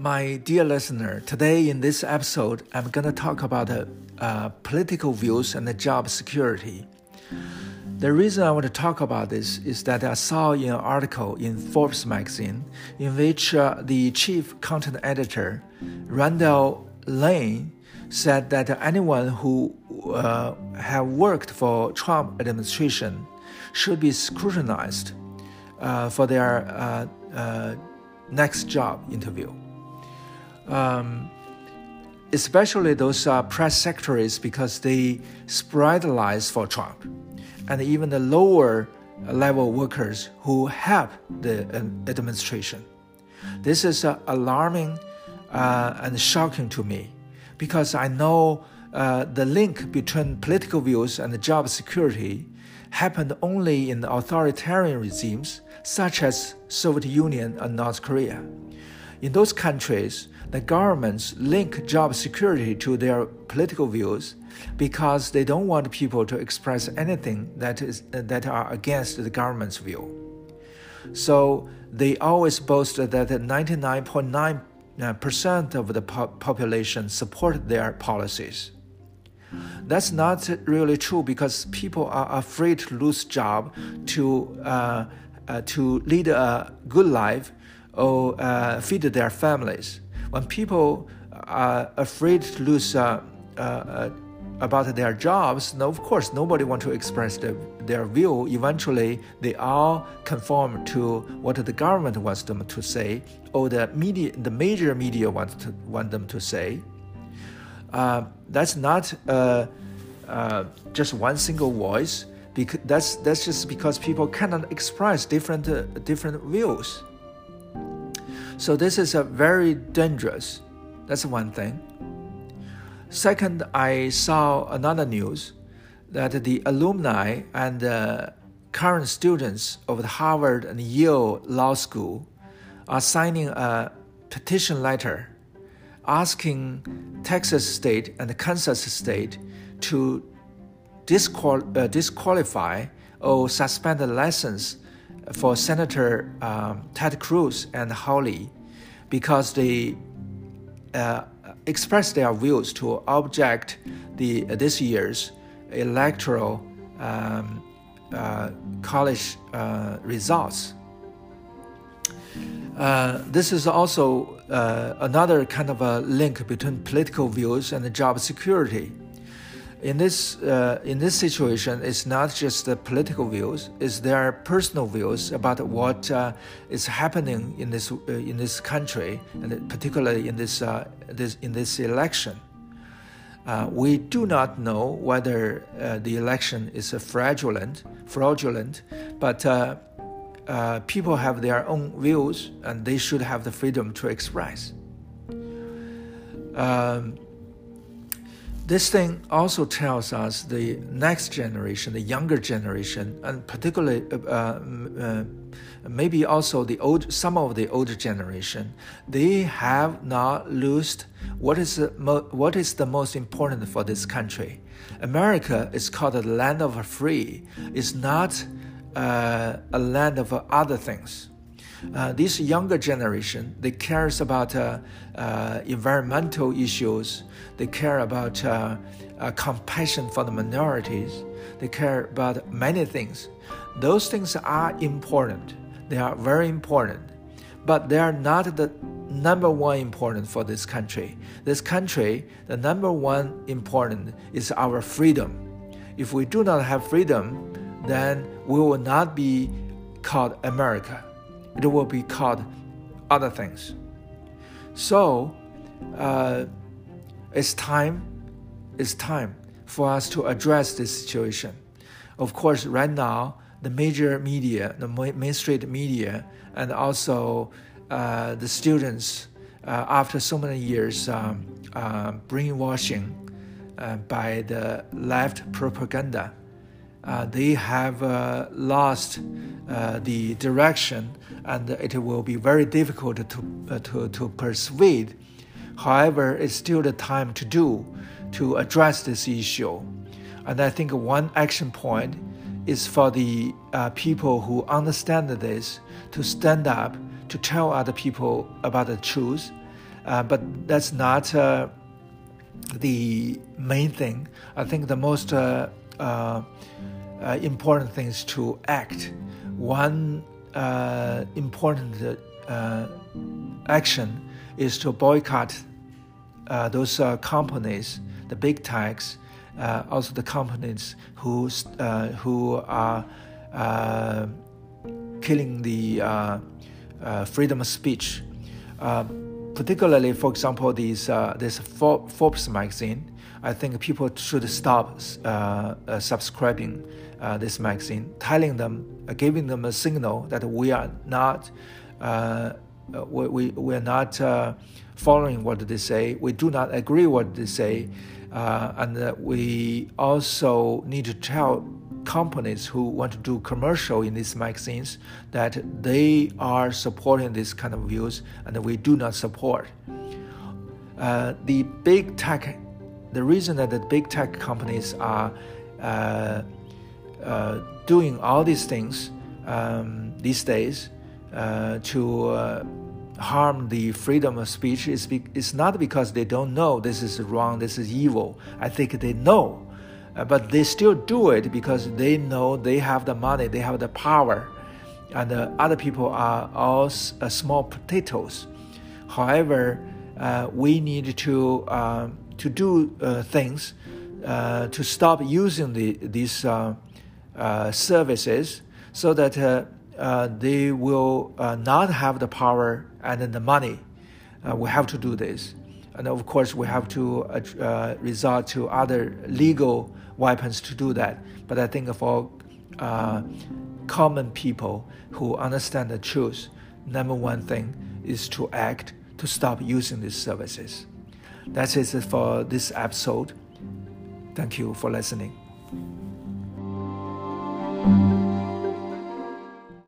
My dear listener, today in this episode, I'm going to talk about uh, uh, political views and job security. The reason I want to talk about this is that I saw an article in Forbes magazine in which uh, the chief content editor, Randall Lane, said that anyone who uh, have worked for Trump administration should be scrutinized uh, for their uh, uh, next job interview. Um, especially those uh, press secretaries because they spread lies for Trump, and even the lower level workers who help the uh, administration. This is uh, alarming uh, and shocking to me because I know uh, the link between political views and job security happened only in authoritarian regimes such as Soviet Union and North Korea. In those countries, the governments link job security to their political views because they don't want people to express anything that is that are against the government's view. So they always boast that 99.9% of the po population support their policies. That's not really true because people are afraid to lose job to uh, uh, to lead a good life or uh, feed their families. When people are afraid to lose uh, uh, uh, about their jobs, no, of course, nobody want to express the, their view. Eventually, they all conform to what the government wants them to say, or the media, the major media wants to want them to say. Uh, that's not uh, uh, just one single voice. Because that's that's just because people cannot express different different views. So this is a very dangerous. That's one thing. Second, I saw another news that the alumni and uh, current students of the Harvard and Yale Law School are signing a petition letter asking Texas State and Kansas State to disqual- uh, disqualify or suspend the license for Senator um, Ted Cruz and Hawley because they uh, expressed their views to object the uh, this year's electoral um, uh, college uh, results. Uh, this is also uh, another kind of a link between political views and job security. In this, uh, in this situation, it's not just the political views; it's their personal views about what uh, is happening in this uh, in this country, and particularly in this, uh, this in this election. we do not know whether the election is fraudulent, fraudulent, but uh, people have their own views and they should have the freedom to express. Um, this thing also tells us the next generation, the younger generation, and particularly uh, uh, maybe also the old, some of the older generation, they have not lost what is the what is the most important for this country. America is called the land of free. It's not uh, a land of other things. Uh, this younger generation, they cares about uh, uh environmental issues. They care about uh, uh, compassion for the minorities. They care about many things. Those things are important. They are very important, but they are not the number one important for this country. This country, the number one important is our freedom. If we do not have freedom, then we will not be called America. It will be called other things. So, uh, it's time, it's time for us to address this situation. Of course, right now, the major media, the mainstream media, and also uh, the students, uh, after so many years um, uh, brainwashing uh, by the left propaganda, uh, they have uh, lost uh, the direction and it will be very difficult to, uh, to, to persuade. However, it's still the time to do to address this issue. And I think one action point is for the people who understand this to stand up to tell other people about the truth but that's not the main thing. I think the most uh, uh, uh important things to act. One uh, important uh, action is to boycott those companies, the big techs, also the companies who who are killing the freedom of speech particularly, for example, these uh, this Forbes magazine. I think people should stop uh, uh, subscribing uh, this magazine, telling them, uh, giving them a signal that we are not, uh, we, we, we are not following what they say. We do not agree what they say, and we also need to tell companies who want to do commercial in these magazines that they are supporting this kind of views and we do not support. Uh, the big tech, the reason that the big tech companies are uh, uh, doing all these things um, these days uh, to uh, harm the freedom of speech is, be- is not because they don't know this is wrong, this is evil. I think they know uh, but they still do it because they know they have the money, they have the power, and uh, other people are all uh, small potatoes. However, we need to um, to do uh, things uh, to stop using the, these services so that they will not have the power and the money. we have to do this and of course we have to uh, resort to other legal weapons to do that. But I think for uh, common people who understand the truth, number one thing is to act to stop using these services. That's it for this episode. Thank you for listening.